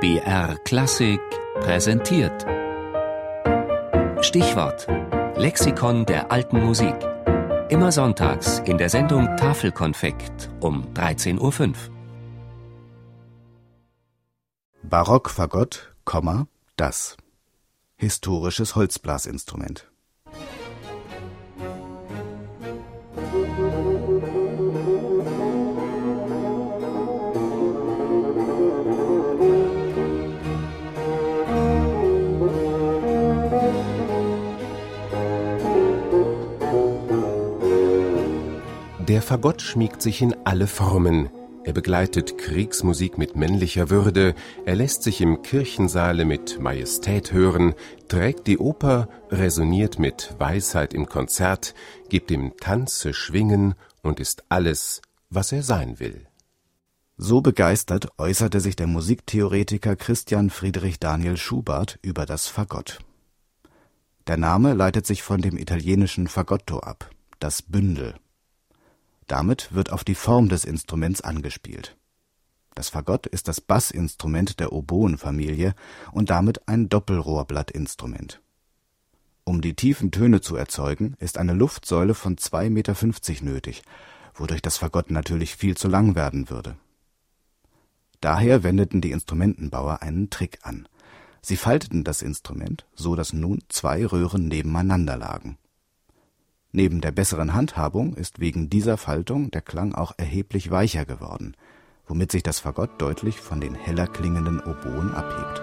BR Klassik präsentiert. Stichwort: Lexikon der alten Musik. Immer sonntags in der Sendung Tafelkonfekt um 13.05 Uhr. Barockfagott, das. Historisches Holzblasinstrument. Der Fagott schmiegt sich in alle Formen. Er begleitet Kriegsmusik mit männlicher Würde, er lässt sich im Kirchensaale mit Majestät hören, trägt die Oper, resoniert mit Weisheit im Konzert, gibt im Tanze Schwingen und ist alles, was er sein will. So begeistert äußerte sich der Musiktheoretiker Christian Friedrich Daniel Schubart über das Fagott. Der Name leitet sich von dem italienischen Fagotto ab, das Bündel. Damit wird auf die Form des Instruments angespielt. Das Fagott ist das Bassinstrument der Oboenfamilie und damit ein Doppelrohrblattinstrument. Um die tiefen Töne zu erzeugen, ist eine Luftsäule von 2,50 Meter nötig, wodurch das Fagott natürlich viel zu lang werden würde. Daher wendeten die Instrumentenbauer einen Trick an. Sie falteten das Instrument, so dass nun zwei Röhren nebeneinander lagen Neben der besseren Handhabung ist wegen dieser Faltung der Klang auch erheblich weicher geworden, womit sich das Fagott deutlich von den heller klingenden Oboen abhebt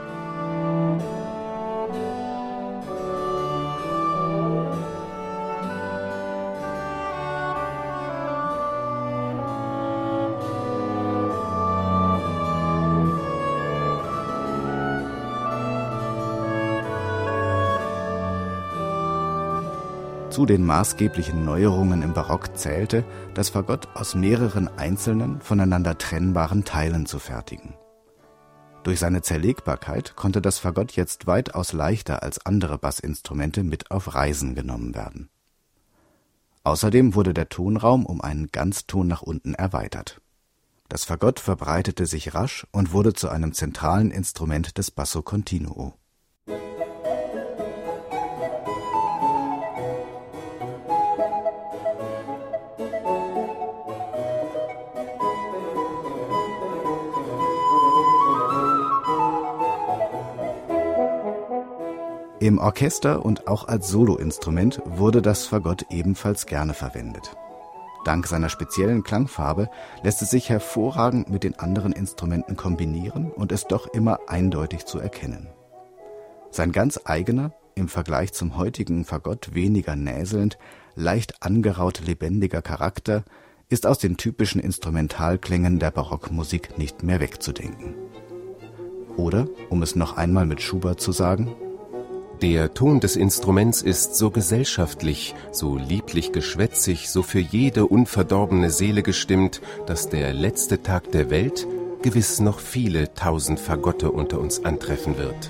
Zu den maßgeblichen Neuerungen im Barock zählte, das Fagott aus mehreren einzelnen, voneinander trennbaren Teilen zu fertigen. Durch seine Zerlegbarkeit konnte das Fagott jetzt weitaus leichter als andere Bassinstrumente mit auf Reisen genommen werden. Außerdem wurde der Tonraum um einen Ganzton nach unten erweitert. Das Fagott verbreitete sich rasch und wurde zu einem zentralen Instrument des Basso continuo Im Orchester und auch als Soloinstrument wurde das Fagott ebenfalls gerne verwendet. Dank seiner speziellen Klangfarbe lässt es sich hervorragend mit den anderen Instrumenten kombinieren und ist doch immer eindeutig zu erkennen. Sein ganz eigener, im Vergleich zum heutigen Fagott weniger näselnd, leicht angeraut lebendiger Charakter ist aus den typischen Instrumentalklängen der Barockmusik nicht mehr wegzudenken. Oder, um es noch einmal mit Schubert zu sagen, der Ton des Instruments ist so gesellschaftlich, so lieblich geschwätzig, so für jede unverdorbene Seele gestimmt, dass der letzte Tag der Welt gewiss noch viele tausend Fagotte unter uns antreffen wird.